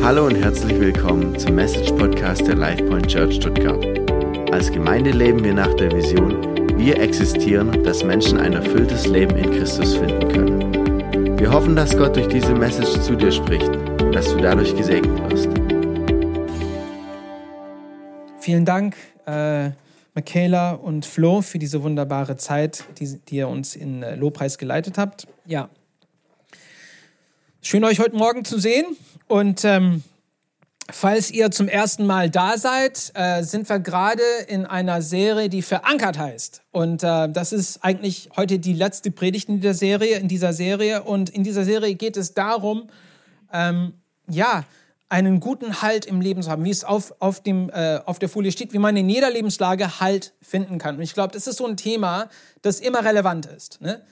Hallo und herzlich willkommen zum Message Podcast der LifePoint Church Stuttgart. Als Gemeinde leben wir nach der Vision, wir existieren, dass Menschen ein erfülltes Leben in Christus finden können. Wir hoffen, dass Gott durch diese Message zu dir spricht und dass du dadurch gesegnet wirst. Vielen Dank, äh, Michaela und Flo, für diese wunderbare Zeit, die, die ihr uns in äh, Lobpreis geleitet habt. Ja. Schön, euch heute Morgen zu sehen. Und ähm, falls ihr zum ersten Mal da seid, äh, sind wir gerade in einer Serie, die verankert heißt. Und äh, das ist eigentlich heute die letzte Predigt in dieser Serie. In dieser Serie. Und in dieser Serie geht es darum, ähm, ja, einen guten Halt im Leben zu haben, wie es auf, auf, dem, äh, auf der Folie steht, wie man in jeder Lebenslage Halt finden kann. Und ich glaube, das ist so ein Thema, das immer relevant ist. Ne?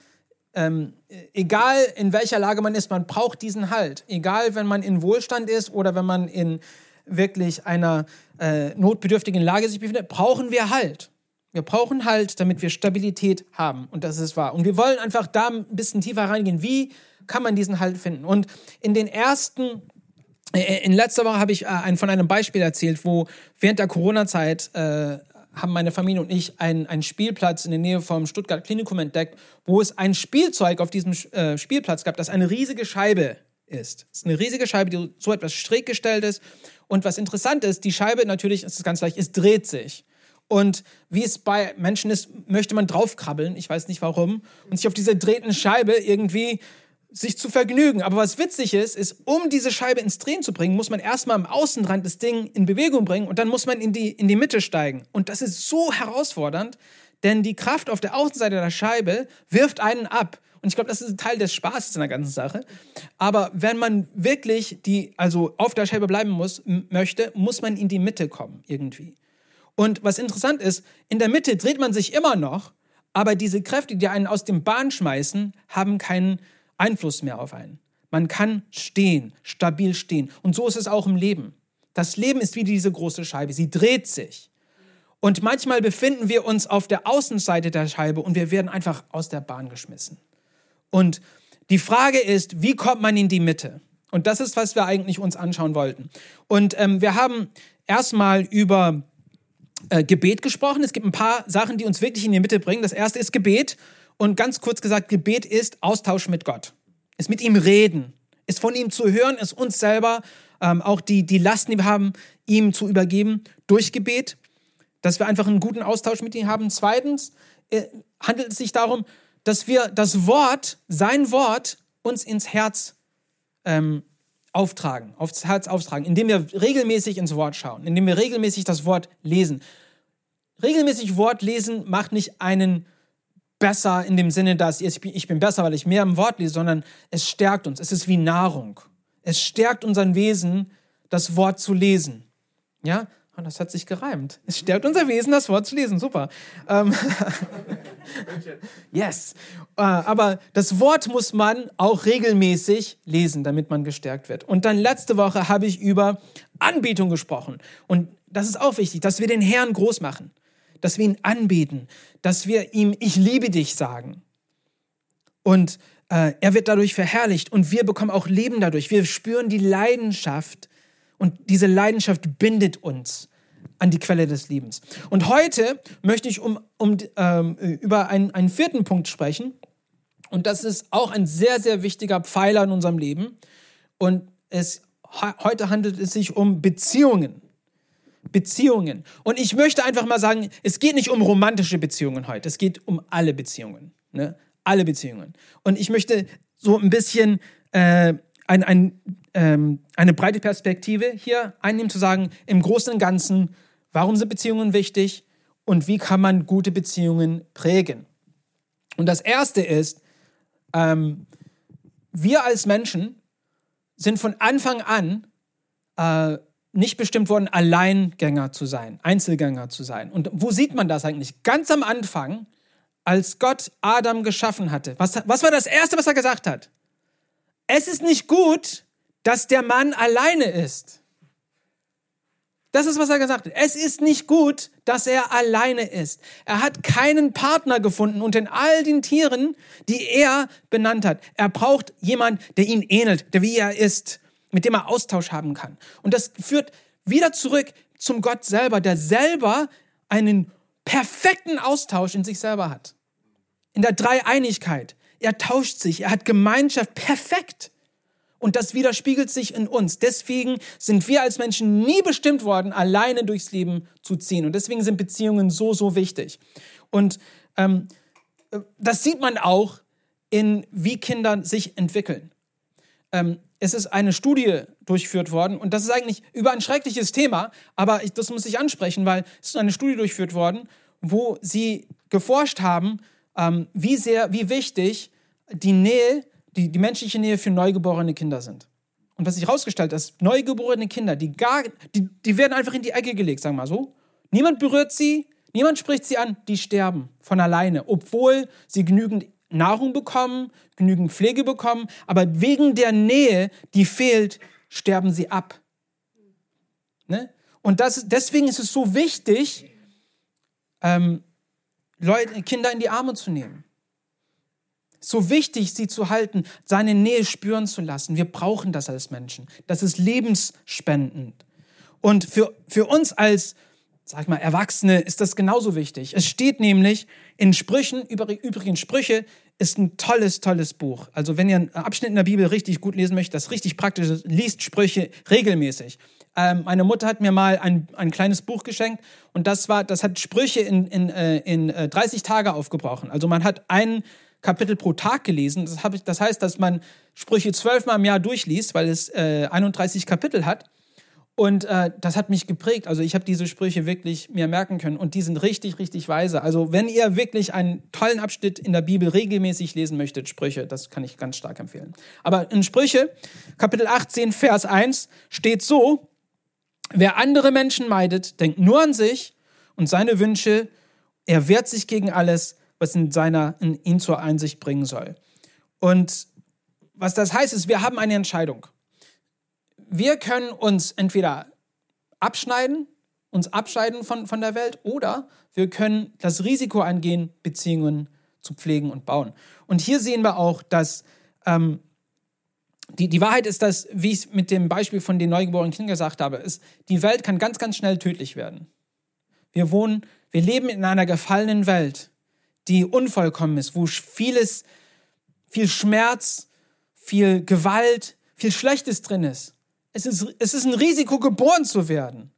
Ähm, egal in welcher Lage man ist, man braucht diesen Halt. Egal, wenn man in Wohlstand ist oder wenn man in wirklich einer äh, notbedürftigen Lage sich befindet, brauchen wir Halt. Wir brauchen Halt, damit wir Stabilität haben. Und das ist wahr. Und wir wollen einfach da ein bisschen tiefer reingehen. Wie kann man diesen Halt finden? Und in den ersten äh, in letzter Woche habe ich äh, von einem Beispiel erzählt, wo während der Corona-Zeit äh, haben meine Familie und ich einen, einen Spielplatz in der Nähe vom Stuttgart Klinikum entdeckt, wo es ein Spielzeug auf diesem äh, Spielplatz gab, das eine riesige Scheibe ist. Es ist eine riesige Scheibe, die so etwas schräg gestellt ist. Und was interessant ist, die Scheibe natürlich, es ist ganz leicht, es dreht sich. Und wie es bei Menschen ist, möchte man draufkrabbeln, ich weiß nicht warum, und sich auf diese drehten Scheibe irgendwie sich zu vergnügen. Aber was witzig ist, ist, um diese Scheibe ins Drehen zu bringen, muss man erstmal am Außenrand das Ding in Bewegung bringen und dann muss man in die, in die Mitte steigen. Und das ist so herausfordernd, denn die Kraft auf der Außenseite der Scheibe wirft einen ab. Und ich glaube, das ist ein Teil des Spaßes in der ganzen Sache. Aber wenn man wirklich die, also auf der Scheibe bleiben muss, möchte, muss man in die Mitte kommen, irgendwie. Und was interessant ist, in der Mitte dreht man sich immer noch, aber diese Kräfte, die einen aus dem Bahn schmeißen, haben keinen Einfluss mehr auf einen. Man kann stehen, stabil stehen. Und so ist es auch im Leben. Das Leben ist wie diese große Scheibe. Sie dreht sich. Und manchmal befinden wir uns auf der Außenseite der Scheibe und wir werden einfach aus der Bahn geschmissen. Und die Frage ist, wie kommt man in die Mitte? Und das ist, was wir eigentlich uns anschauen wollten. Und ähm, wir haben erstmal über äh, Gebet gesprochen. Es gibt ein paar Sachen, die uns wirklich in die Mitte bringen. Das erste ist Gebet. Und ganz kurz gesagt, Gebet ist Austausch mit Gott. Ist mit ihm reden. Ist von ihm zu hören, ist uns selber ähm, auch die, die Lasten, die wir haben, ihm zu übergeben durch Gebet. Dass wir einfach einen guten Austausch mit ihm haben. Zweitens äh, handelt es sich darum, dass wir das Wort, sein Wort, uns ins Herz ähm, auftragen, aufs Herz auftragen, indem wir regelmäßig ins Wort schauen, indem wir regelmäßig das Wort lesen. Regelmäßig Wort lesen macht nicht einen besser in dem Sinne, dass ich bin besser, weil ich mehr im Wort lese, sondern es stärkt uns. Es ist wie Nahrung. Es stärkt unseren Wesen, das Wort zu lesen. Ja, und das hat sich gereimt. Es stärkt unser Wesen, das Wort zu lesen. Super. Ähm, yes. Äh, aber das Wort muss man auch regelmäßig lesen, damit man gestärkt wird. Und dann letzte Woche habe ich über Anbetung gesprochen. Und das ist auch wichtig, dass wir den Herrn groß machen dass wir ihn anbeten, dass wir ihm Ich liebe dich sagen. Und äh, er wird dadurch verherrlicht und wir bekommen auch Leben dadurch. Wir spüren die Leidenschaft und diese Leidenschaft bindet uns an die Quelle des Lebens. Und heute möchte ich um, um, ähm, über einen, einen vierten Punkt sprechen. Und das ist auch ein sehr, sehr wichtiger Pfeiler in unserem Leben. Und es, heute handelt es sich um Beziehungen. Beziehungen. Und ich möchte einfach mal sagen, es geht nicht um romantische Beziehungen heute, es geht um alle Beziehungen. Ne? Alle Beziehungen. Und ich möchte so ein bisschen äh, ein, ein, ähm, eine breite Perspektive hier einnehmen, zu sagen, im Großen und Ganzen, warum sind Beziehungen wichtig und wie kann man gute Beziehungen prägen. Und das Erste ist, ähm, wir als Menschen sind von Anfang an äh, nicht bestimmt worden, Alleingänger zu sein, Einzelgänger zu sein. Und wo sieht man das eigentlich? Ganz am Anfang, als Gott Adam geschaffen hatte. Was, was war das Erste, was er gesagt hat? Es ist nicht gut, dass der Mann alleine ist. Das ist, was er gesagt hat. Es ist nicht gut, dass er alleine ist. Er hat keinen Partner gefunden unter all den Tieren, die er benannt hat. Er braucht jemand, der ihn ähnelt, der wie er ist. Mit dem er Austausch haben kann. Und das führt wieder zurück zum Gott selber, der selber einen perfekten Austausch in sich selber hat. In der Dreieinigkeit. Er tauscht sich, er hat Gemeinschaft perfekt. Und das widerspiegelt sich in uns. Deswegen sind wir als Menschen nie bestimmt worden, alleine durchs Leben zu ziehen. Und deswegen sind Beziehungen so, so wichtig. Und ähm, das sieht man auch in, wie Kinder sich entwickeln. Ähm, es ist eine Studie durchgeführt worden und das ist eigentlich über ein schreckliches Thema, aber ich, das muss ich ansprechen, weil es ist eine Studie durchgeführt worden, wo sie geforscht haben, ähm, wie sehr, wie wichtig die Nähe, die, die menschliche Nähe für neugeborene Kinder sind. Und was sich herausgestellt hat, dass neugeborene Kinder, die gar, die, die werden einfach in die Ecke gelegt, sagen wir mal so. Niemand berührt sie, niemand spricht sie an, die sterben von alleine, obwohl sie genügend Nahrung bekommen, genügend Pflege bekommen, aber wegen der Nähe, die fehlt, sterben sie ab. Ne? Und das, deswegen ist es so wichtig, ähm, Leute, Kinder in die Arme zu nehmen. So wichtig, sie zu halten, seine Nähe spüren zu lassen. Wir brauchen das als Menschen. Das ist lebensspendend. Und für, für uns als, sag ich mal, Erwachsene ist das genauso wichtig. Es steht nämlich in Sprüchen, übrigens Sprüche ist ein tolles, tolles Buch. Also wenn ihr einen Abschnitt in der Bibel richtig gut lesen möchtet, das richtig praktisch ist, liest Sprüche regelmäßig. Ähm, meine Mutter hat mir mal ein, ein kleines Buch geschenkt und das war, das hat Sprüche in, in, äh, in 30 äh, Tage aufgebrochen. Also man hat ein Kapitel pro Tag gelesen. Das, ich, das heißt, dass man Sprüche zwölfmal im Jahr durchliest, weil es äh, 31 Kapitel hat. Und äh, das hat mich geprägt. Also ich habe diese Sprüche wirklich mir merken können und die sind richtig, richtig weise. Also wenn ihr wirklich einen tollen Abschnitt in der Bibel regelmäßig lesen möchtet, Sprüche, das kann ich ganz stark empfehlen. Aber in Sprüche, Kapitel 18, Vers 1 steht so, wer andere Menschen meidet, denkt nur an sich und seine Wünsche, er wehrt sich gegen alles, was in, seiner, in ihn zur Einsicht bringen soll. Und was das heißt, ist, wir haben eine Entscheidung wir können uns entweder abschneiden, uns abscheiden von, von der Welt, oder wir können das Risiko eingehen, Beziehungen zu pflegen und bauen. Und hier sehen wir auch, dass ähm, die, die Wahrheit ist, dass, wie ich es mit dem Beispiel von den neugeborenen Kindern gesagt habe, ist, die Welt kann ganz, ganz schnell tödlich werden. Wir wohnen, wir leben in einer gefallenen Welt, die unvollkommen ist, wo vieles, viel Schmerz, viel Gewalt, viel Schlechtes drin ist es ist, es ist ein Risiko, geboren zu werden.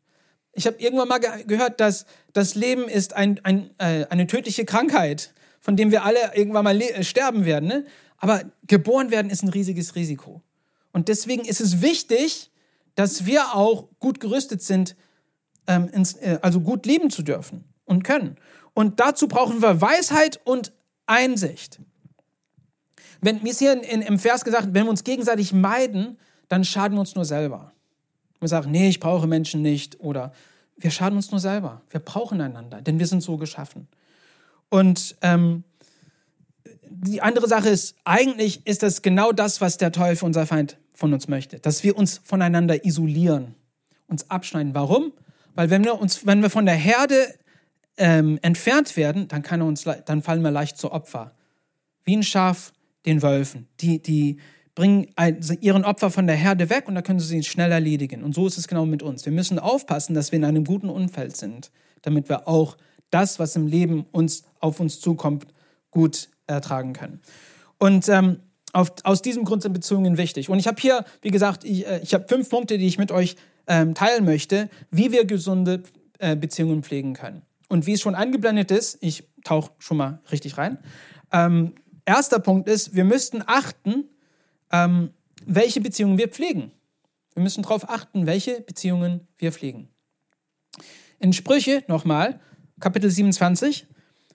Ich habe irgendwann mal ge gehört, dass das Leben ist ein, ein, äh, eine tödliche Krankheit, von dem wir alle irgendwann mal äh, sterben werden. Ne? Aber geboren werden ist ein riesiges Risiko. Und deswegen ist es wichtig, dass wir auch gut gerüstet sind, ähm, ins, äh, also gut leben zu dürfen und können. Und dazu brauchen wir Weisheit und Einsicht. Wenn, mir ist hier in, in, im Vers gesagt, wenn wir uns gegenseitig meiden, dann schaden wir uns nur selber. Wir sagen, nee, ich brauche Menschen nicht oder wir schaden uns nur selber. Wir brauchen einander, denn wir sind so geschaffen. Und ähm, die andere Sache ist, eigentlich ist das genau das, was der Teufel, unser Feind, von uns möchte, dass wir uns voneinander isolieren, uns abschneiden. Warum? Weil wenn wir, uns, wenn wir von der Herde ähm, entfernt werden, dann, kann uns, dann fallen wir leicht zu Opfer. Wie ein Schaf den Wölfen, die, die, bringen ihren Opfer von der Herde weg und da können sie sie schnell erledigen. Und so ist es genau mit uns. Wir müssen aufpassen, dass wir in einem guten Umfeld sind, damit wir auch das, was im Leben uns auf uns zukommt, gut ertragen können. Und ähm, auf, aus diesem Grund sind Beziehungen wichtig. Und ich habe hier, wie gesagt, ich, äh, ich habe fünf Punkte, die ich mit euch ähm, teilen möchte, wie wir gesunde äh, Beziehungen pflegen können. Und wie es schon angeblendet ist, ich tauche schon mal richtig rein. Ähm, erster Punkt ist, wir müssten achten, ähm, welche Beziehungen wir pflegen. Wir müssen darauf achten, welche Beziehungen wir pflegen. In Sprüche nochmal, Kapitel 27,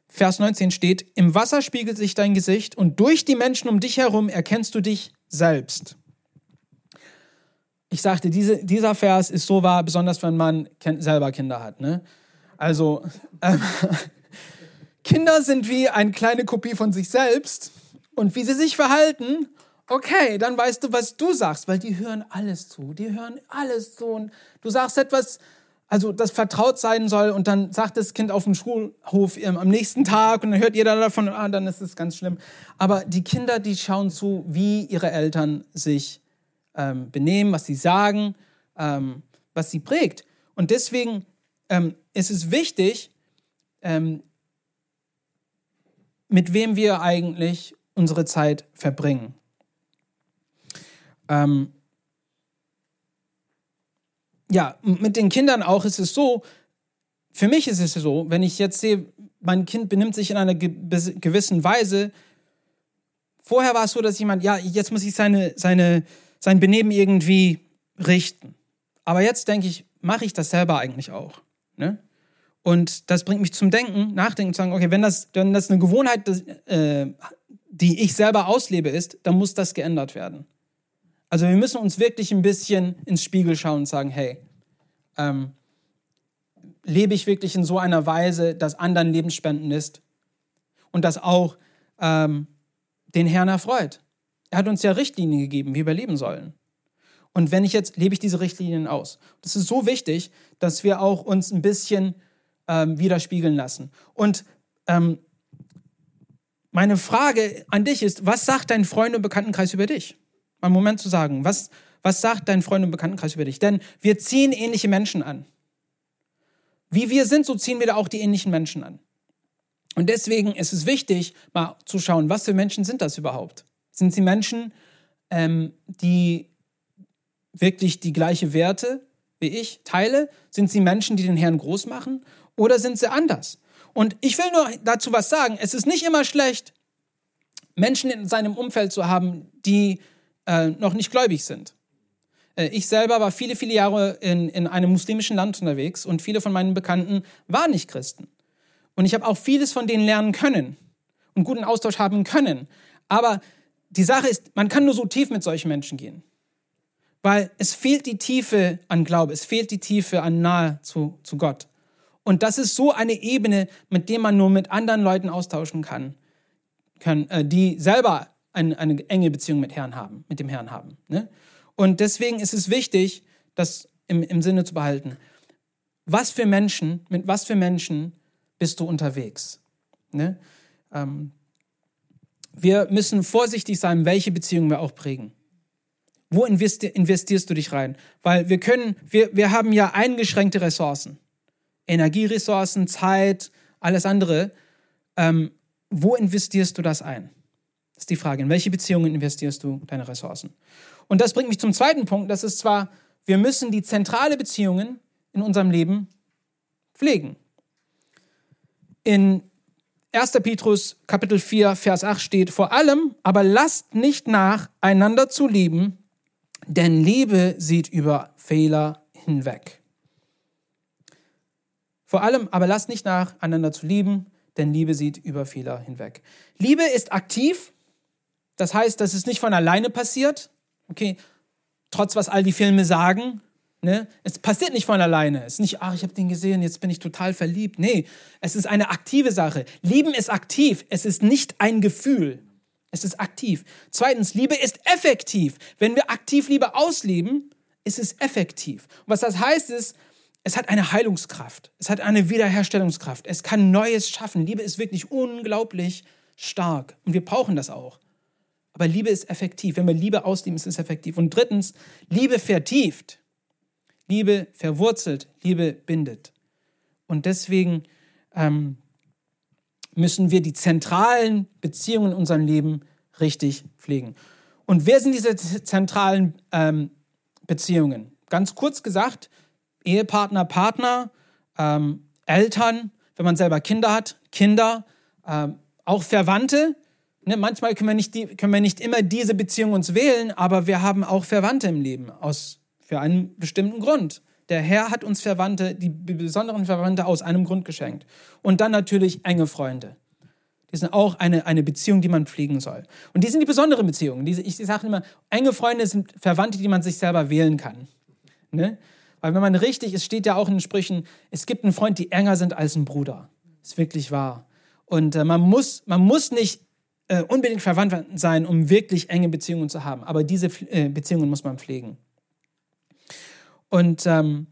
Vers 19 steht, im Wasser spiegelt sich dein Gesicht und durch die Menschen um dich herum erkennst du dich selbst. Ich sagte, diese, dieser Vers ist so wahr, besonders wenn man selber Kinder hat. Ne? Also, äh, Kinder sind wie eine kleine Kopie von sich selbst und wie sie sich verhalten okay, dann weißt du, was du sagst, weil die hören alles zu. Die hören alles zu. Und du sagst etwas, also das vertraut sein soll, und dann sagt das Kind auf dem Schulhof am nächsten Tag und dann hört jeder davon, ah, dann ist es ganz schlimm. Aber die Kinder, die schauen zu, wie ihre Eltern sich ähm, benehmen, was sie sagen, ähm, was sie prägt. Und deswegen ähm, ist es wichtig, ähm, mit wem wir eigentlich unsere Zeit verbringen. Ähm, ja, mit den Kindern auch ist es so, für mich ist es so, wenn ich jetzt sehe, mein Kind benimmt sich in einer gewissen Weise, vorher war es so, dass jemand, ja, jetzt muss ich seine, seine, sein Benehmen irgendwie richten. Aber jetzt denke ich, mache ich das selber eigentlich auch. Ne? Und das bringt mich zum Denken, Nachdenken, zu sagen, okay, wenn das, wenn das eine Gewohnheit, äh, die ich selber auslebe, ist, dann muss das geändert werden. Also wir müssen uns wirklich ein bisschen ins Spiegel schauen und sagen, hey, ähm, lebe ich wirklich in so einer Weise, dass anderen lebensspendend ist und das auch ähm, den Herrn erfreut. Er hat uns ja Richtlinien gegeben, wie wir leben sollen. Und wenn ich jetzt, lebe ich diese Richtlinien aus. Das ist so wichtig, dass wir auch uns ein bisschen ähm, widerspiegeln lassen. Und ähm, meine Frage an dich ist, was sagt dein Freund- und Bekanntenkreis über dich? Mal einen Moment zu sagen, was, was sagt dein Freund- und Bekanntenkreis über dich? Denn wir ziehen ähnliche Menschen an. Wie wir sind, so ziehen wir da auch die ähnlichen Menschen an. Und deswegen ist es wichtig, mal zu schauen, was für Menschen sind das überhaupt? Sind sie Menschen, ähm, die wirklich die gleiche Werte wie ich teile? Sind sie Menschen, die den Herrn groß machen? oder sind sie anders? Und ich will nur dazu was sagen. Es ist nicht immer schlecht, Menschen in seinem Umfeld zu haben, die äh, noch nicht gläubig sind. Äh, ich selber war viele, viele Jahre in, in einem muslimischen Land unterwegs und viele von meinen Bekannten waren nicht Christen. Und ich habe auch vieles von denen lernen können und guten Austausch haben können. Aber die Sache ist, man kann nur so tief mit solchen Menschen gehen. Weil es fehlt die Tiefe an Glaube, es fehlt die Tiefe an Nahe zu, zu Gott. Und das ist so eine Ebene, mit der man nur mit anderen Leuten austauschen kann, können, äh, die selber eine, eine, enge Beziehung mit Herrn haben, mit dem Herrn haben. Ne? Und deswegen ist es wichtig, das im, im Sinne zu behalten. Was für Menschen, mit was für Menschen bist du unterwegs? Ne? Ähm, wir müssen vorsichtig sein, welche Beziehungen wir auch prägen. Wo investierst du dich rein? Weil wir können, wir, wir haben ja eingeschränkte Ressourcen. Energieressourcen, Zeit, alles andere. Ähm, wo investierst du das ein? Das ist die Frage. In welche Beziehungen investierst du deine Ressourcen? Und das bringt mich zum zweiten Punkt. Das ist zwar, wir müssen die zentrale Beziehungen in unserem Leben pflegen. In 1. Petrus Kapitel 4, Vers 8 steht, vor allem aber lasst nicht nach, einander zu lieben, denn Liebe sieht über Fehler hinweg. Vor allem aber lasst nicht nach, einander zu lieben, denn Liebe sieht über Fehler hinweg. Liebe ist aktiv, das heißt, dass es nicht von alleine passiert. Okay, trotz was all die Filme sagen, ne? Es passiert nicht von alleine. Es ist nicht, ach, ich habe den gesehen, jetzt bin ich total verliebt. Nee, es ist eine aktive Sache. Lieben ist aktiv, es ist nicht ein Gefühl. Es ist aktiv. Zweitens, Liebe ist effektiv. Wenn wir aktiv Liebe ausleben, ist es effektiv. Und was das heißt, ist, es hat eine Heilungskraft. Es hat eine Wiederherstellungskraft. Es kann Neues schaffen. Liebe ist wirklich unglaublich stark. Und wir brauchen das auch. Aber Liebe ist effektiv. Wenn wir Liebe ausleben, ist es effektiv. Und drittens, Liebe vertieft. Liebe verwurzelt. Liebe bindet. Und deswegen ähm, müssen wir die zentralen Beziehungen in unserem Leben richtig pflegen. Und wer sind diese zentralen ähm, Beziehungen? Ganz kurz gesagt, Ehepartner, Partner, ähm, Eltern, wenn man selber Kinder hat, Kinder, ähm, auch Verwandte. Ne, manchmal können wir, nicht die, können wir nicht immer diese Beziehung uns wählen, aber wir haben auch Verwandte im Leben aus, für einen bestimmten Grund. Der Herr hat uns Verwandte, die besonderen Verwandte aus einem Grund geschenkt. Und dann natürlich enge Freunde. Die sind auch eine, eine Beziehung, die man pflegen soll. Und die sind die besonderen Beziehungen. Diese, ich sage immer, enge Freunde sind Verwandte, die man sich selber wählen kann. Ne? Weil wenn man richtig, es steht ja auch in den Sprüchen, es gibt einen Freund, die enger sind als ein Bruder. Ist wirklich wahr. Und äh, man, muss, man muss nicht äh, unbedingt verwandt sein, um wirklich enge Beziehungen zu haben. Aber diese äh, Beziehungen muss man pflegen. Und ähm,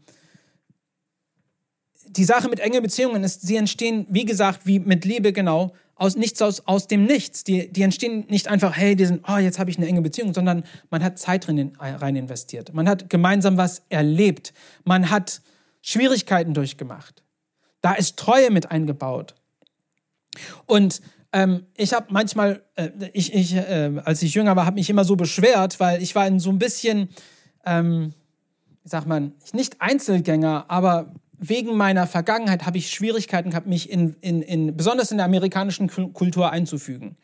die Sache mit engen Beziehungen ist, sie entstehen, wie gesagt, wie mit Liebe genau, aus nichts aus, aus dem Nichts. Die, die entstehen nicht einfach, hey, die sind, oh, jetzt habe ich eine enge Beziehung, sondern man hat Zeit drin, rein investiert. Man hat gemeinsam was erlebt. Man hat Schwierigkeiten durchgemacht. Da ist Treue mit eingebaut. Und ähm, ich habe manchmal, äh, ich, ich, äh, als ich jünger war, habe mich immer so beschwert, weil ich war in so ein bisschen, ähm, wie sagt man, nicht Einzelgänger, aber wegen meiner Vergangenheit habe ich Schwierigkeiten gehabt, mich in, in, in, besonders in der amerikanischen Kultur einzufügen.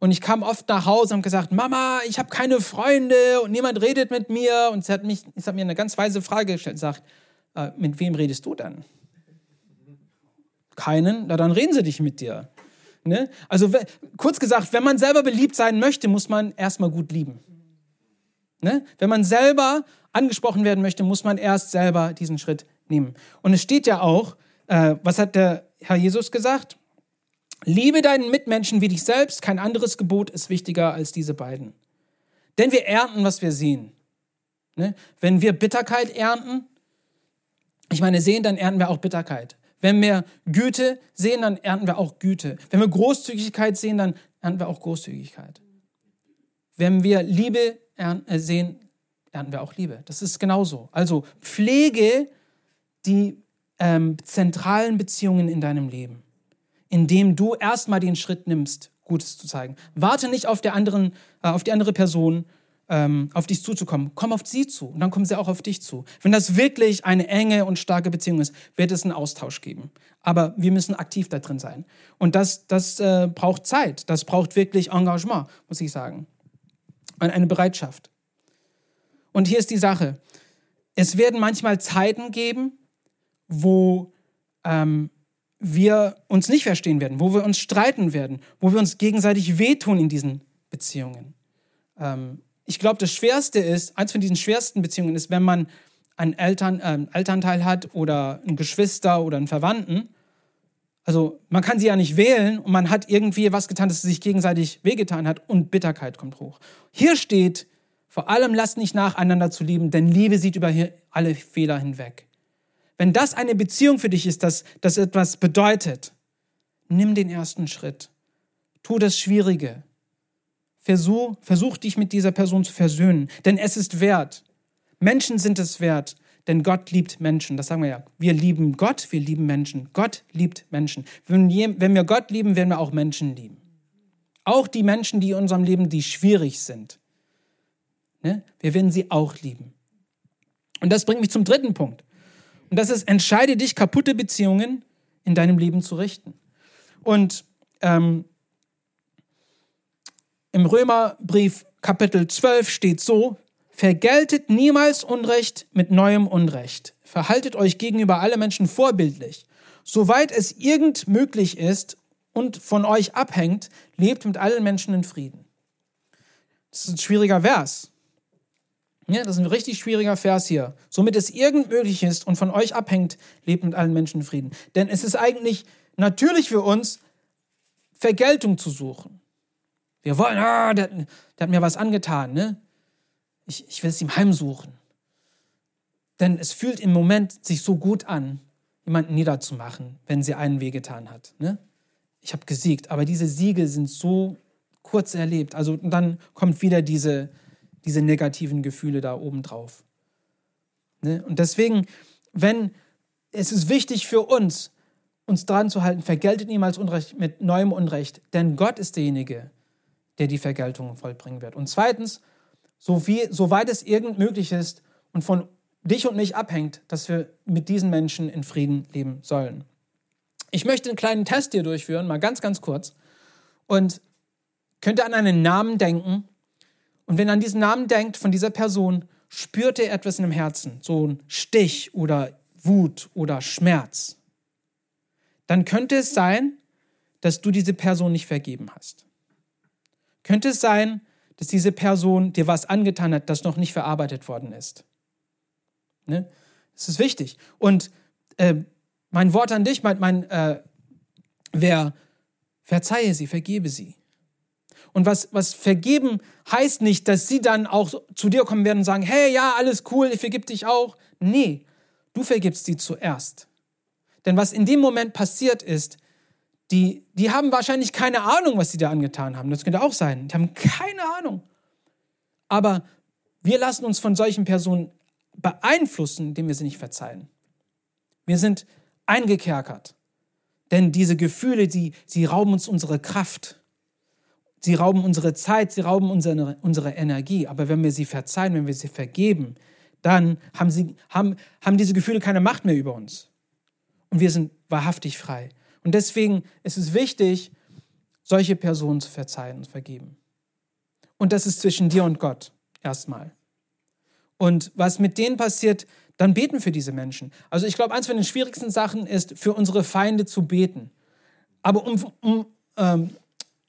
Und ich kam oft nach Hause und gesagt, Mama, ich habe keine Freunde und niemand redet mit mir. Und sie hat, mich, sie hat mir eine ganz weise Frage gestellt, sagt, äh, mit wem redest du dann? Keinen? Na, dann reden sie dich mit dir. Ne? Also kurz gesagt, wenn man selber beliebt sein möchte, muss man erstmal gut lieben. Ne? Wenn man selber angesprochen werden möchte, muss man erst selber diesen Schritt nehmen. Und es steht ja auch, äh, was hat der Herr Jesus gesagt? Liebe deinen Mitmenschen wie dich selbst, kein anderes Gebot ist wichtiger als diese beiden. Denn wir ernten, was wir sehen. Ne? Wenn wir Bitterkeit ernten, ich meine, sehen, dann ernten wir auch Bitterkeit. Wenn wir Güte sehen, dann ernten wir auch Güte. Wenn wir Großzügigkeit sehen, dann ernten wir auch Großzügigkeit. Wenn wir Liebe äh, sehen, ernten wir auch Liebe. Das ist genauso. Also pflege die ähm, zentralen Beziehungen in deinem Leben, indem du erstmal den Schritt nimmst, Gutes zu zeigen. Warte nicht auf, der anderen, äh, auf die andere Person, ähm, auf dich zuzukommen. Komm auf sie zu und dann kommen sie auch auf dich zu. Wenn das wirklich eine enge und starke Beziehung ist, wird es einen Austausch geben. Aber wir müssen aktiv da drin sein. Und das, das äh, braucht Zeit. Das braucht wirklich Engagement, muss ich sagen. Und eine Bereitschaft. Und hier ist die Sache. Es werden manchmal Zeiten geben, wo ähm, wir uns nicht verstehen werden, wo wir uns streiten werden, wo wir uns gegenseitig wehtun in diesen Beziehungen. Ähm, ich glaube, das Schwerste ist, eins von diesen schwersten Beziehungen ist, wenn man einen Eltern, äh, Elternteil hat oder einen Geschwister oder einen Verwandten. Also man kann sie ja nicht wählen und man hat irgendwie was getan, dass sie sich gegenseitig wehgetan hat und Bitterkeit kommt hoch. Hier steht, vor allem lasst nicht nach, einander zu lieben, denn Liebe sieht über alle Fehler hinweg. Wenn das eine Beziehung für dich ist, dass das etwas bedeutet, nimm den ersten Schritt. Tu das Schwierige. Versuch, versuch dich mit dieser Person zu versöhnen, denn es ist wert. Menschen sind es wert, denn Gott liebt Menschen. Das sagen wir ja. Wir lieben Gott, wir lieben Menschen. Gott liebt Menschen. Wenn, wir Gott lieben, werden wir auch Menschen lieben. Auch die Menschen, die in unserem Leben, die schwierig sind. Ne? Wir werden sie auch lieben. Und das bringt mich zum dritten Punkt. Und das ist, entscheide dich, kaputte Beziehungen in deinem Leben zu richten. Und ähm, im Römerbrief Kapitel 12 steht so, vergeltet niemals Unrecht mit neuem Unrecht. Verhaltet euch gegenüber alle Menschen vorbildlich. Soweit es irgend möglich ist und von euch abhängt, lebt mit allen Menschen in Frieden. Das ist ein schwieriger Vers. Ja, das ist ein richtig schwieriger Vers hier. Somit es irgend möglich ist und von euch abhängt, lebt mit allen Menschen in Frieden. Denn es ist eigentlich natürlich für uns, Vergeltung zu suchen. Wir wollen, ah, der, der hat mir was angetan, ne? Ich, ich will es ihm heimsuchen. Denn es fühlt im Moment sich so gut an, jemanden niederzumachen, wenn sie einen wehgetan hat. Ne? Ich habe gesiegt, aber diese Siege sind so kurz erlebt. Also dann kommt wieder diese, diese negativen Gefühle da oben drauf. Ne? Und deswegen, wenn es ist wichtig für uns, uns dran zu halten, vergeltet niemals Unrecht mit neuem Unrecht, denn Gott ist derjenige, der die Vergeltung vollbringen wird. Und zweitens, so viel, soweit es irgend möglich ist und von dich und mich abhängt, dass wir mit diesen Menschen in Frieden leben sollen. Ich möchte einen kleinen Test hier durchführen, mal ganz, ganz kurz. Und könnt ihr an einen Namen denken. Und wenn an diesen Namen denkt von dieser Person, spürt ihr etwas in dem Herzen, so ein Stich oder Wut oder Schmerz. Dann könnte es sein, dass du diese Person nicht vergeben hast. Könnte es sein, dass diese Person dir was angetan hat, das noch nicht verarbeitet worden ist? Ne? Das ist wichtig. Und äh, mein Wort an dich, mein, mein äh, wer verzeihe sie, vergebe sie. Und was, was vergeben heißt nicht, dass sie dann auch zu dir kommen werden und sagen, hey, ja, alles cool, ich vergib dich auch. Nee, du vergibst sie zuerst. Denn was in dem Moment passiert ist, die, die haben wahrscheinlich keine Ahnung, was sie da angetan haben. Das könnte auch sein. Die haben keine Ahnung. Aber wir lassen uns von solchen Personen beeinflussen, indem wir sie nicht verzeihen. Wir sind eingekerkert. Denn diese Gefühle, die, sie rauben uns unsere Kraft. Sie rauben unsere Zeit, sie rauben unsere, unsere Energie. Aber wenn wir sie verzeihen, wenn wir sie vergeben, dann haben, sie, haben, haben diese Gefühle keine Macht mehr über uns. Und wir sind wahrhaftig frei. Und deswegen ist es wichtig, solche Personen zu verzeihen und vergeben. Und das ist zwischen dir und Gott erstmal. Und was mit denen passiert, dann beten für diese Menschen. Also ich glaube, eins von den schwierigsten Sachen ist, für unsere Feinde zu beten. Aber um, um ähm,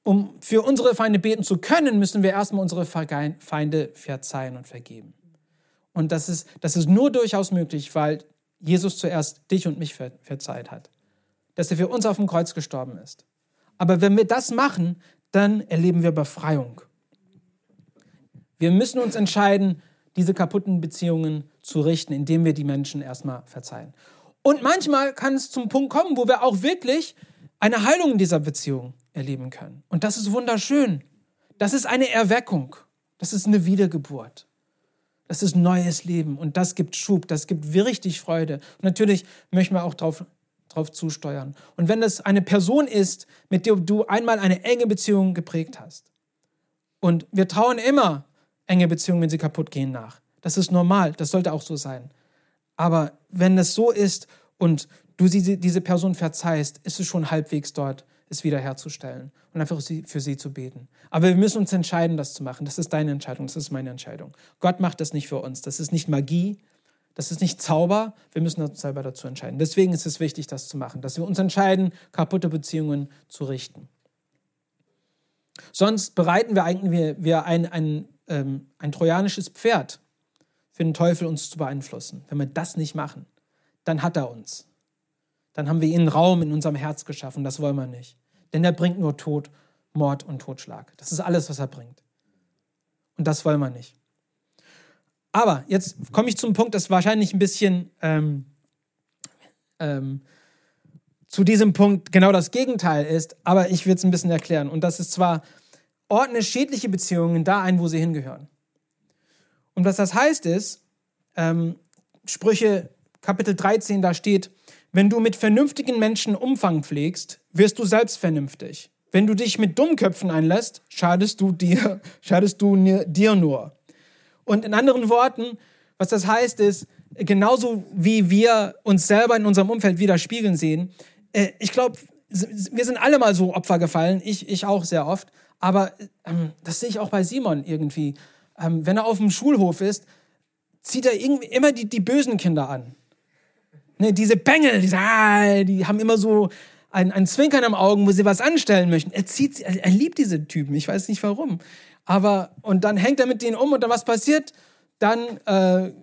um für unsere Feinde beten zu können, müssen wir erstmal unsere Feinde verzeihen und vergeben. Und das ist, das ist nur durchaus möglich, weil Jesus zuerst dich und mich ver verzeiht hat. Dass er für uns auf dem Kreuz gestorben ist. Aber wenn wir das machen, dann erleben wir Befreiung. Wir müssen uns entscheiden, diese kaputten Beziehungen zu richten, indem wir die Menschen erstmal verzeihen. Und manchmal kann es zum Punkt kommen, wo wir auch wirklich eine Heilung in dieser Beziehung erleben können. Und das ist wunderschön. Das ist eine Erweckung. Das ist eine Wiedergeburt. Das ist neues Leben und das gibt Schub, das gibt richtig Freude. Und natürlich möchten wir auch darauf drauf zusteuern. Und wenn es eine Person ist, mit der du einmal eine enge Beziehung geprägt hast, und wir trauen immer enge Beziehungen, wenn sie kaputt gehen, nach. Das ist normal, das sollte auch so sein. Aber wenn es so ist und du diese Person verzeihst, ist es schon halbwegs dort, es wiederherzustellen und einfach für sie zu beten. Aber wir müssen uns entscheiden, das zu machen. Das ist deine Entscheidung, das ist meine Entscheidung. Gott macht das nicht für uns. Das ist nicht Magie, das ist nicht Zauber. Wir müssen uns selber dazu entscheiden. Deswegen ist es wichtig, das zu machen, dass wir uns entscheiden, kaputte Beziehungen zu richten. Sonst bereiten wir eigentlich wir ein, ein, ähm, ein trojanisches Pferd für den Teufel, uns zu beeinflussen. Wenn wir das nicht machen, dann hat er uns. Dann haben wir ihnen Raum in unserem Herz geschaffen. Das wollen wir nicht. Denn er bringt nur Tod, Mord und Totschlag. Das ist alles, was er bringt. Und das wollen wir nicht. Aber jetzt komme ich zum Punkt, das wahrscheinlich ein bisschen ähm, ähm, zu diesem Punkt genau das Gegenteil ist, aber ich will es ein bisschen erklären. Und das ist zwar, ordne schädliche Beziehungen da ein, wo sie hingehören. Und was das heißt ist, ähm, Sprüche Kapitel 13, da steht, wenn du mit vernünftigen Menschen Umfang pflegst, wirst du selbst vernünftig. Wenn du dich mit Dummköpfen einlässt, schadest du dir, schadest du dir nur. Und in anderen Worten, was das heißt, ist, genauso wie wir uns selber in unserem Umfeld widerspiegeln sehen, äh, ich glaube, wir sind alle mal so Opfer gefallen, ich, ich auch sehr oft, aber ähm, das sehe ich auch bei Simon irgendwie. Ähm, wenn er auf dem Schulhof ist, zieht er irgendwie immer die, die bösen Kinder an. Ne, diese Bengel, diese, ah, die haben immer so ein, ein Zwinkern am Augen, wo sie was anstellen möchten. Er, zieht, er, er liebt diese Typen, ich weiß nicht warum. Aber, und dann hängt er mit denen um und dann was passiert? Dann, äh,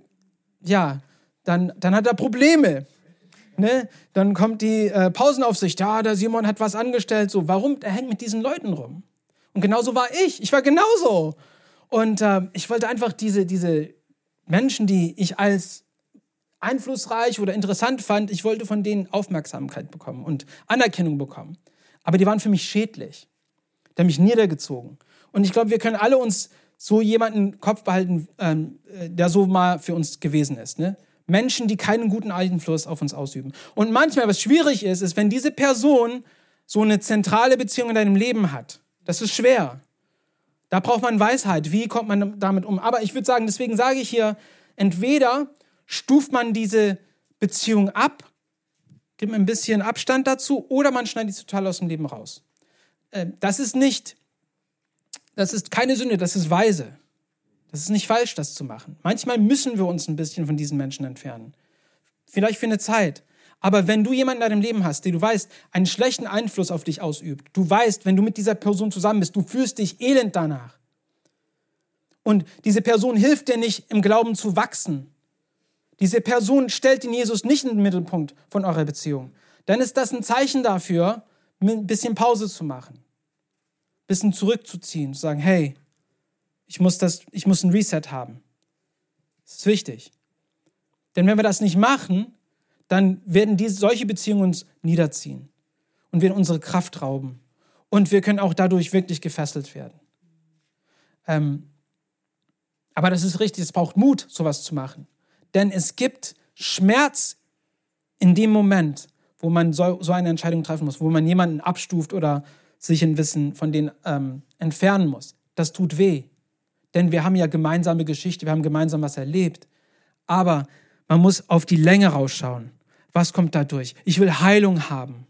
ja, dann, dann hat er Probleme. Ne? Dann kommt die äh, Pausenaufsicht, ja, der Simon hat was angestellt, so, warum? Er hängt mit diesen Leuten rum. Und genauso war ich. Ich war genauso. Und äh, ich wollte einfach diese, diese Menschen, die ich als einflussreich oder interessant fand, ich wollte von denen Aufmerksamkeit bekommen und Anerkennung bekommen. Aber die waren für mich schädlich. Die haben mich niedergezogen. Und ich glaube, wir können alle uns so jemanden im Kopf behalten, ähm, äh, der so mal für uns gewesen ist. Ne? Menschen, die keinen guten Einfluss auf uns ausüben. Und manchmal, was schwierig ist, ist, wenn diese Person so eine zentrale Beziehung in deinem Leben hat. Das ist schwer. Da braucht man Weisheit. Wie kommt man damit um? Aber ich würde sagen, deswegen sage ich hier, entweder stuft man diese Beziehung ab, gibt ein bisschen Abstand dazu oder man schneidet sie total aus dem Leben raus. Äh, das ist nicht, das ist keine Sünde, das ist weise. Das ist nicht falsch, das zu machen. Manchmal müssen wir uns ein bisschen von diesen Menschen entfernen. Vielleicht für eine Zeit. Aber wenn du jemanden in deinem Leben hast, der du weißt, einen schlechten Einfluss auf dich ausübt, du weißt, wenn du mit dieser Person zusammen bist, du fühlst dich elend danach. Und diese Person hilft dir nicht, im Glauben zu wachsen. Diese Person stellt den Jesus nicht in den Mittelpunkt von eurer Beziehung. Dann ist das ein Zeichen dafür, ein bisschen Pause zu machen. Bisschen zurückzuziehen, zu sagen, hey, ich muss, das, ich muss ein Reset haben. Das ist wichtig. Denn wenn wir das nicht machen, dann werden diese, solche Beziehungen uns niederziehen. und wir unsere Kraft rauben. Und wir können auch dadurch wirklich gefesselt werden. Ähm, aber das ist richtig, es braucht Mut, sowas zu machen. Denn es gibt Schmerz in dem Moment, wo man so, so eine Entscheidung treffen muss, wo man jemanden abstuft oder sich ein Wissen von denen ähm, entfernen muss. Das tut weh. Denn wir haben ja gemeinsame Geschichte, wir haben gemeinsam was erlebt. Aber man muss auf die Länge rausschauen. Was kommt dadurch? Ich will Heilung haben.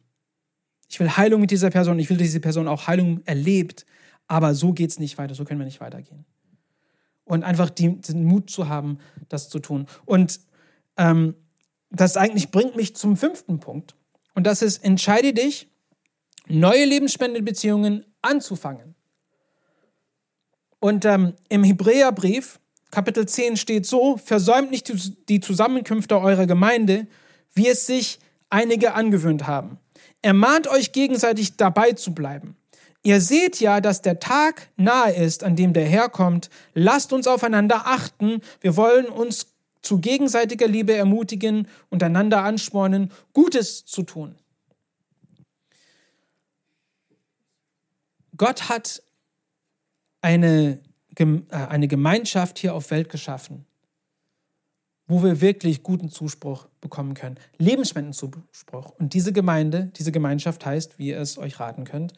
Ich will Heilung mit dieser Person. Ich will, dass diese Person auch Heilung erlebt. Aber so geht es nicht weiter. So können wir nicht weitergehen. Und einfach die, den Mut zu haben, das zu tun. Und ähm, das eigentlich bringt mich zum fünften Punkt. Und das ist, entscheide dich, neue Lebensspendbeziehungen anzufangen. Und ähm, im Hebräerbrief, Kapitel 10, steht so: Versäumt nicht die Zusammenkünfte eurer Gemeinde, wie es sich einige angewöhnt haben. Ermahnt euch gegenseitig dabei zu bleiben. Ihr seht ja, dass der Tag nahe ist, an dem der Herr kommt. Lasst uns aufeinander achten. Wir wollen uns zu gegenseitiger Liebe ermutigen und einander anspornen, Gutes zu tun. Gott hat eine, äh, eine Gemeinschaft hier auf Welt geschaffen, wo wir wirklich guten Zuspruch bekommen können. Lebensspenden-Zuspruch. Und diese Gemeinde, diese Gemeinschaft heißt, wie ihr es euch raten könnt,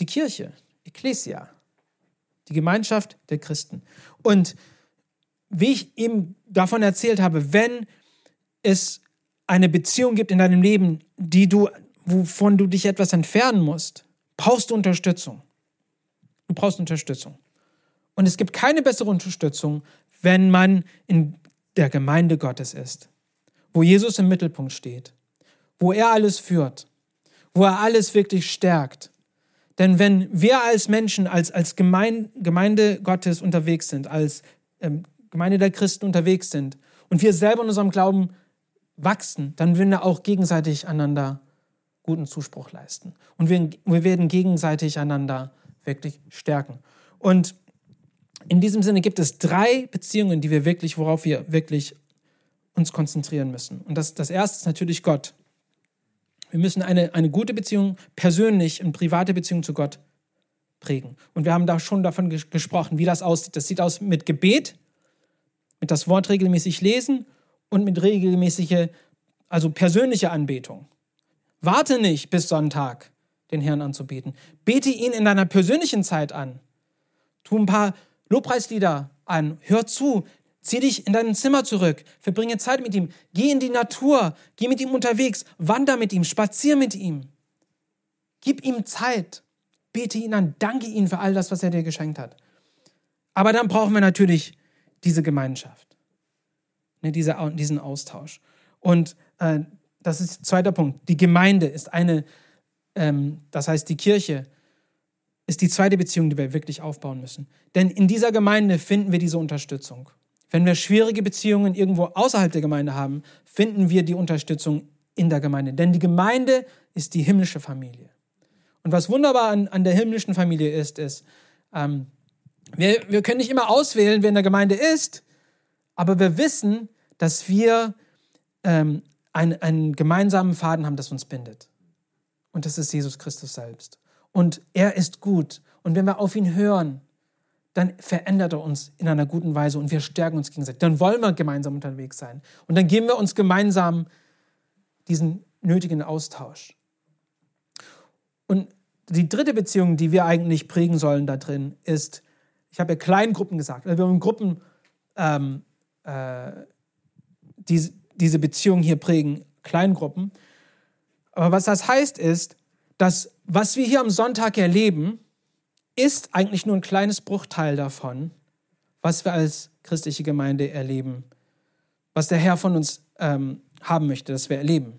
die Kirche, Ecclesia, die Gemeinschaft der Christen. Und wie ich eben davon erzählt habe, wenn es eine Beziehung gibt in deinem Leben, die du, wovon du dich etwas entfernen musst, brauchst du Unterstützung. Du brauchst Unterstützung. Und es gibt keine bessere Unterstützung, wenn man in der Gemeinde Gottes ist, wo Jesus im Mittelpunkt steht, wo er alles führt, wo er alles wirklich stärkt. Denn wenn wir als Menschen, als, als Gemeinde, Gottes unterwegs sind, als ähm, Gemeinde der Christen unterwegs sind und wir selber in unserem Glauben wachsen, dann werden wir auch gegenseitig einander guten Zuspruch leisten. Und wir, wir werden gegenseitig einander wirklich stärken. Und in diesem Sinne gibt es drei Beziehungen, die wir wirklich, worauf wir wirklich uns konzentrieren müssen. Und das, das erste ist natürlich Gott. Wir müssen eine, eine gute Beziehung persönlich, eine private Beziehung zu Gott prägen. Und wir haben da schon davon ges gesprochen, wie das aussieht. Das sieht aus mit Gebet, mit das Wort regelmäßig lesen und mit regelmäßiger, also persönlicher Anbetung. Warte nicht bis Sonntag, den Herrn anzubeten. Bete ihn in deiner persönlichen Zeit an. Tu ein paar Lobpreislieder an, hör zu, zieh dich in dein Zimmer zurück, verbringe Zeit mit ihm, geh in die Natur, geh mit ihm unterwegs, wander mit ihm, spazier mit ihm. Gib ihm Zeit, bete ihn an, danke ihm für all das, was er dir geschenkt hat. Aber dann brauchen wir natürlich diese Gemeinschaft, ne, diese, diesen Austausch. Und äh, das ist zweiter Punkt. Die Gemeinde ist eine, ähm, das heißt die Kirche, ist die zweite Beziehung, die wir wirklich aufbauen müssen. Denn in dieser Gemeinde finden wir diese Unterstützung. Wenn wir schwierige Beziehungen irgendwo außerhalb der Gemeinde haben, finden wir die Unterstützung in der Gemeinde. Denn die Gemeinde ist die himmlische Familie. Und was wunderbar an, an der himmlischen Familie ist, ist, ähm, wir, wir können nicht immer auswählen, wer in der Gemeinde ist, aber wir wissen, dass wir ähm, einen, einen gemeinsamen Faden haben, das uns bindet. Und das ist Jesus Christus selbst. Und er ist gut. Und wenn wir auf ihn hören, dann verändert er uns in einer guten Weise und wir stärken uns gegenseitig. Dann wollen wir gemeinsam unterwegs sein. Und dann geben wir uns gemeinsam diesen nötigen Austausch. Und die dritte Beziehung, die wir eigentlich prägen sollen da drin, ist, ich habe ja Kleingruppen gesagt, also wir haben Gruppen, ähm, äh, die diese Beziehung hier prägen, Kleingruppen. Aber was das heißt, ist, dass was wir hier am Sonntag erleben, ist eigentlich nur ein kleines Bruchteil davon, was wir als christliche Gemeinde erleben, was der Herr von uns ähm, haben möchte, dass wir erleben.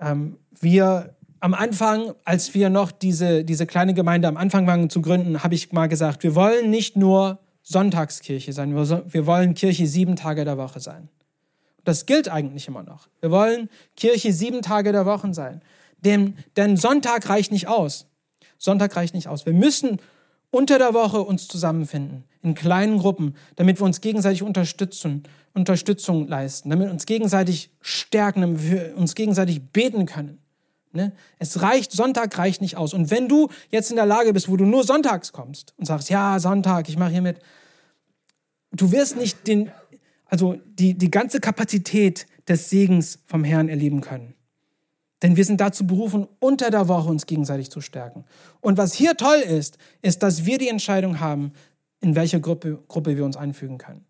Ähm, wir am Anfang, als wir noch diese, diese kleine Gemeinde am Anfang waren zu gründen, habe ich mal gesagt, wir wollen nicht nur Sonntagskirche sein, wir wollen Kirche sieben Tage der Woche sein. Das gilt eigentlich immer noch. Wir wollen Kirche sieben Tage der Woche sein. Denn, denn Sonntag reicht nicht aus. Sonntag reicht nicht aus. Wir müssen unter der Woche uns zusammenfinden, in kleinen Gruppen, damit wir uns gegenseitig unterstützen, Unterstützung leisten, damit wir uns gegenseitig stärken, damit wir uns gegenseitig beten können Ne? Es reicht, Sonntag reicht nicht aus. Und wenn du jetzt in der Lage bist, wo du nur sonntags kommst und sagst, ja, Sonntag, ich mache hier mit, du wirst nicht den, also die, die ganze Kapazität des Segens vom Herrn erleben können. Denn wir sind dazu berufen, unter der Woche uns gegenseitig zu stärken. Und was hier toll ist, ist, dass wir die Entscheidung haben, in welche Gruppe, Gruppe wir uns einfügen können.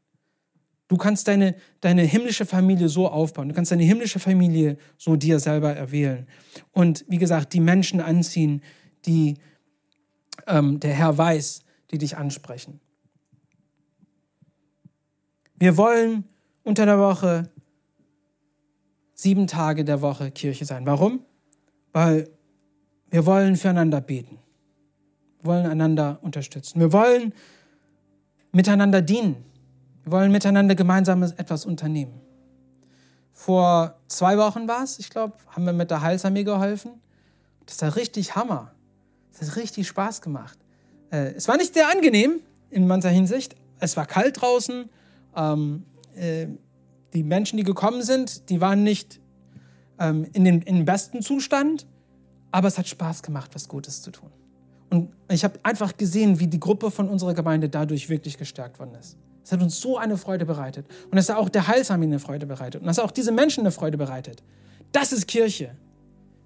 Du kannst deine, deine himmlische Familie so aufbauen. Du kannst deine himmlische Familie so dir selber erwählen. Und wie gesagt, die Menschen anziehen, die ähm, der Herr weiß, die dich ansprechen. Wir wollen unter der Woche sieben Tage der Woche Kirche sein. Warum? Weil wir wollen füreinander beten. Wir wollen einander unterstützen. Wir wollen miteinander dienen. Wir wollen miteinander gemeinsam etwas unternehmen. Vor zwei Wochen war es, ich glaube, haben wir mit der Heilsarmee geholfen. Das war richtig Hammer. Das hat richtig Spaß gemacht. Äh, es war nicht sehr angenehm in mancher Hinsicht. Es war kalt draußen. Ähm, äh, die Menschen, die gekommen sind, die waren nicht ähm, in, den, in dem besten Zustand, aber es hat Spaß gemacht, was Gutes zu tun. Und ich habe einfach gesehen, wie die Gruppe von unserer Gemeinde dadurch wirklich gestärkt worden ist. Es hat uns so eine Freude bereitet. Und es hat auch der Heilsam eine Freude bereitet. Und es hat auch diese Menschen eine Freude bereitet. Das ist Kirche.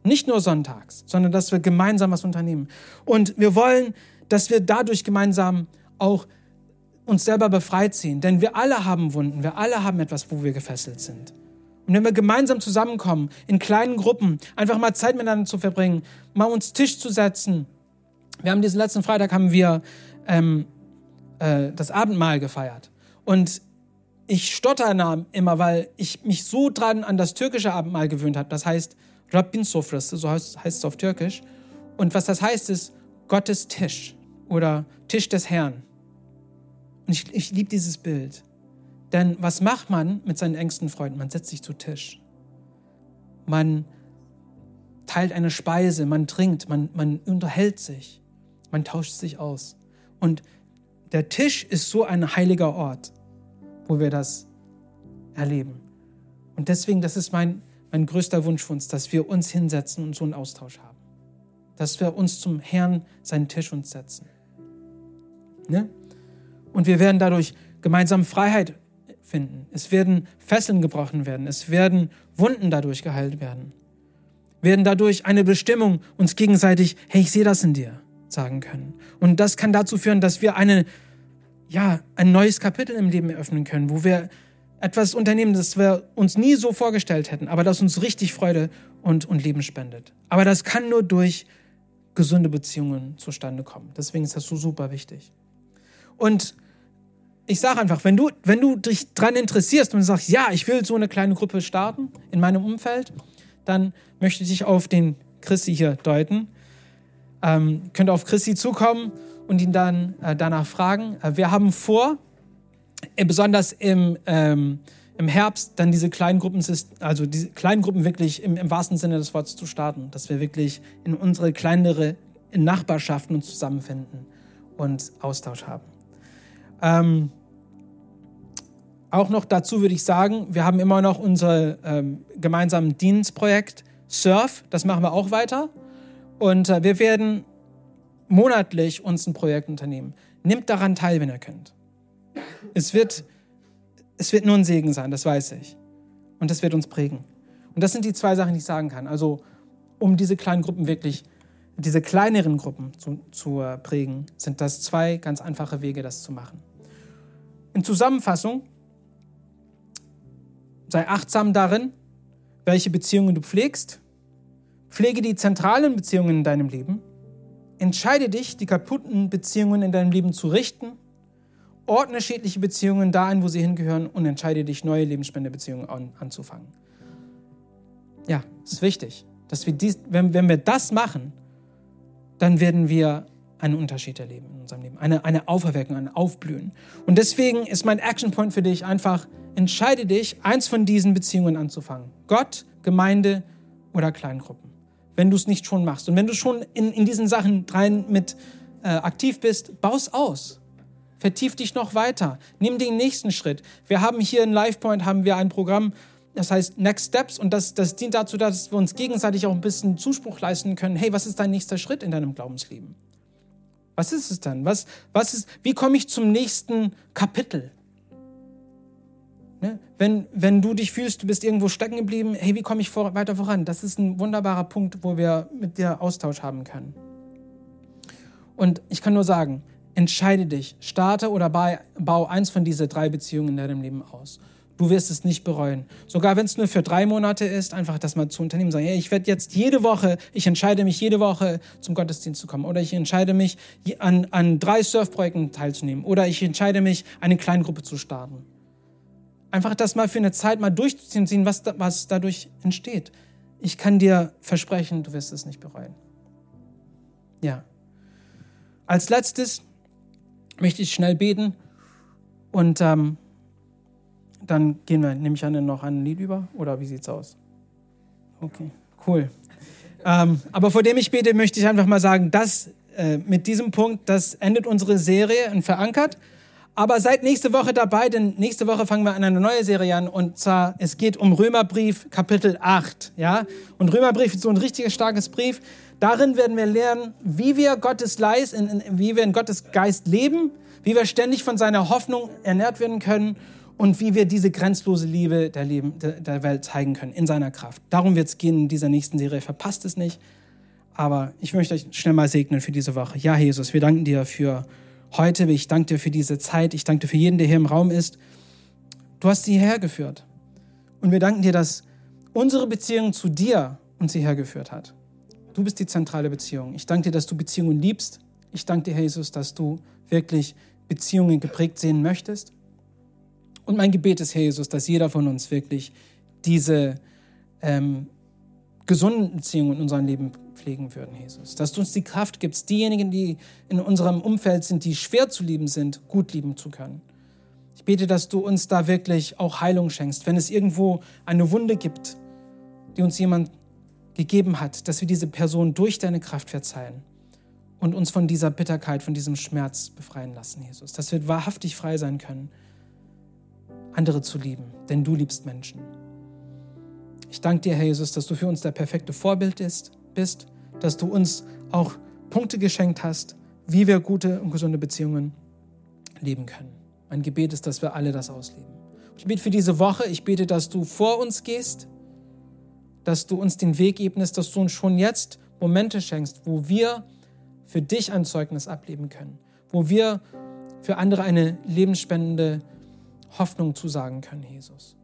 Nicht nur sonntags, sondern dass wir gemeinsam was unternehmen. Und wir wollen, dass wir dadurch gemeinsam auch uns selber befreit sehen. Denn wir alle haben Wunden. Wir alle haben etwas, wo wir gefesselt sind. Und wenn wir gemeinsam zusammenkommen, in kleinen Gruppen, einfach mal Zeit miteinander zu verbringen, mal uns Tisch zu setzen. Wir haben diesen letzten Freitag haben wir ähm, äh, das Abendmahl gefeiert. Und ich stotter immer, weil ich mich so dran an das türkische Abendmahl gewöhnt habe. Das heißt Rabbin Sofras, so heißt es auf Türkisch. Und was das heißt, ist Gottes Tisch oder Tisch des Herrn. Und ich, ich liebe dieses Bild. Denn was macht man mit seinen engsten Freunden? Man setzt sich zu Tisch. Man teilt eine Speise, man trinkt, man, man unterhält sich, man tauscht sich aus. Und der Tisch ist so ein heiliger Ort, wo wir das erleben. Und deswegen, das ist mein, mein größter Wunsch für uns, dass wir uns hinsetzen und so einen Austausch haben. Dass wir uns zum Herrn seinen Tisch uns setzen. Ne? Und wir werden dadurch gemeinsam Freiheit finden. Es werden Fesseln gebrochen werden. Es werden Wunden dadurch geheilt werden. Wir werden dadurch eine Bestimmung uns gegenseitig, hey, ich sehe das in dir, sagen können. Und das kann dazu führen, dass wir eine ja, ein neues Kapitel im Leben eröffnen können, wo wir etwas unternehmen, das wir uns nie so vorgestellt hätten, aber das uns richtig Freude und, und Leben spendet. Aber das kann nur durch gesunde Beziehungen zustande kommen. Deswegen ist das so super wichtig. Und ich sage einfach, wenn du, wenn du dich daran interessierst und sagst, ja, ich will so eine kleine Gruppe starten in meinem Umfeld, dann möchte ich dich auf den Christi hier deuten. Ähm, könnt auf Christi zukommen und ihn dann äh, danach fragen. Äh, wir haben vor, äh, besonders im, ähm, im Herbst, dann diese kleinen Gruppen, also diese kleinen Gruppen wirklich im, im wahrsten Sinne des Wortes zu starten, dass wir wirklich in unsere kleinere in Nachbarschaften uns zusammenfinden und Austausch haben. Ähm, auch noch dazu würde ich sagen, wir haben immer noch unser ähm, gemeinsames Dienstprojekt Surf, das machen wir auch weiter. Und äh, wir werden monatlich uns ein Projekt unternehmen. Nimmt daran teil, wenn ihr könnt. Es wird, es wird nur ein Segen sein, das weiß ich. Und das wird uns prägen. Und das sind die zwei Sachen, die ich sagen kann. Also, um diese kleinen Gruppen wirklich, diese kleineren Gruppen zu, zu äh, prägen, sind das zwei ganz einfache Wege, das zu machen. In Zusammenfassung, sei achtsam darin, welche Beziehungen du pflegst. Pflege die zentralen Beziehungen in deinem Leben Entscheide dich, die kaputten Beziehungen in deinem Leben zu richten. Ordne schädliche Beziehungen da ein, wo sie hingehören und entscheide dich, neue Lebensspendebeziehungen an, anzufangen. Ja, ist wichtig, dass wir dies, wenn, wenn wir das machen, dann werden wir einen Unterschied erleben in unserem Leben, eine, eine Auferweckung, ein Aufblühen. Und deswegen ist mein Action Point für dich einfach, entscheide dich, eins von diesen Beziehungen anzufangen. Gott, Gemeinde oder Kleingruppen wenn du es nicht schon machst. Und wenn du schon in, in diesen Sachen rein mit äh, aktiv bist, baus aus. Vertief dich noch weiter. Nimm den nächsten Schritt. Wir haben hier in LifePoint haben wir ein Programm, das heißt Next Steps und das, das dient dazu, dass wir uns gegenseitig auch ein bisschen Zuspruch leisten können. Hey, was ist dein nächster Schritt in deinem Glaubensleben? Was ist es dann? Was, was ist, wie komme ich zum nächsten Kapitel? Ne? Wenn, wenn du dich fühlst, du bist irgendwo stecken geblieben, hey, wie komme ich vor, weiter voran? Das ist ein wunderbarer Punkt, wo wir mit dir Austausch haben können. Und ich kann nur sagen, entscheide dich, starte oder bau eins von diesen drei Beziehungen in deinem Leben aus. Du wirst es nicht bereuen. Sogar wenn es nur für drei Monate ist, einfach das mal zu unternehmen. Sagen, hey, ich werde jetzt jede Woche, ich entscheide mich jede Woche zum Gottesdienst zu kommen. Oder ich entscheide mich an, an drei Surfprojekten teilzunehmen. Oder ich entscheide mich, eine Kleingruppe zu starten. Einfach das mal für eine Zeit mal durchzuziehen, was, da, was dadurch entsteht. Ich kann dir versprechen, du wirst es nicht bereuen. Ja. Als letztes möchte ich schnell beten und ähm, dann gehen wir, nehme ich an, noch ein Lied über oder wie sieht's aus? Okay, cool. Ähm, aber vor dem ich bete, möchte ich einfach mal sagen, dass äh, mit diesem Punkt, das endet unsere Serie und verankert. Aber seid nächste Woche dabei, denn nächste Woche fangen wir an eine neue Serie an und zwar es geht um Römerbrief Kapitel 8, ja? Und Römerbrief ist so ein richtig starkes Brief. Darin werden wir lernen, wie wir Gottes Leis, in, in, wie wir in Gottes Geist leben, wie wir ständig von seiner Hoffnung ernährt werden können und wie wir diese grenzlose Liebe der, Leben, der Welt zeigen können in seiner Kraft. Darum wird es gehen in dieser nächsten Serie. Verpasst es nicht. Aber ich möchte euch schnell mal segnen für diese Woche. Ja, Jesus, wir danken dir für heute. Ich danke dir für diese Zeit. Ich danke dir für jeden, der hier im Raum ist. Du hast sie hergeführt. Und wir danken dir, dass unsere Beziehung zu dir uns hierher geführt hat. Du bist die zentrale Beziehung. Ich danke dir, dass du Beziehungen liebst. Ich danke dir, Jesus, dass du wirklich Beziehungen geprägt sehen möchtest. Und mein Gebet ist, Herr Jesus, dass jeder von uns wirklich diese ähm, gesunden Beziehungen in unserem Leben pflegen würden, Jesus. Dass du uns die Kraft gibst, diejenigen, die in unserem Umfeld sind, die schwer zu lieben sind, gut lieben zu können. Ich bete, dass du uns da wirklich auch Heilung schenkst, wenn es irgendwo eine Wunde gibt, die uns jemand gegeben hat, dass wir diese Person durch deine Kraft verzeihen und uns von dieser Bitterkeit, von diesem Schmerz befreien lassen, Jesus. Dass wir wahrhaftig frei sein können andere zu lieben, denn du liebst Menschen. Ich danke dir, Herr Jesus, dass du für uns der perfekte Vorbild ist, bist, dass du uns auch Punkte geschenkt hast, wie wir gute und gesunde Beziehungen leben können. Mein Gebet ist, dass wir alle das ausleben. Ich bete für diese Woche, ich bete, dass du vor uns gehst, dass du uns den Weg ebnest, dass du uns schon jetzt Momente schenkst, wo wir für dich ein Zeugnis ableben können, wo wir für andere eine lebensspendende Hoffnung zusagen können, Jesus.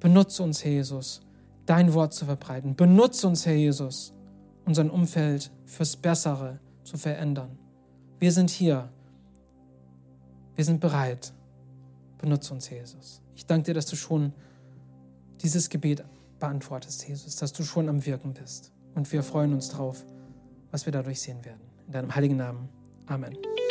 Benutze uns, Herr Jesus, dein Wort zu verbreiten. Benutze uns, Herr Jesus, unser Umfeld fürs Bessere zu verändern. Wir sind hier. Wir sind bereit. Benutze uns, Jesus. Ich danke dir, dass du schon dieses Gebet beantwortest, Jesus, dass du schon am Wirken bist. Und wir freuen uns drauf, was wir dadurch sehen werden. In deinem heiligen Namen. Amen.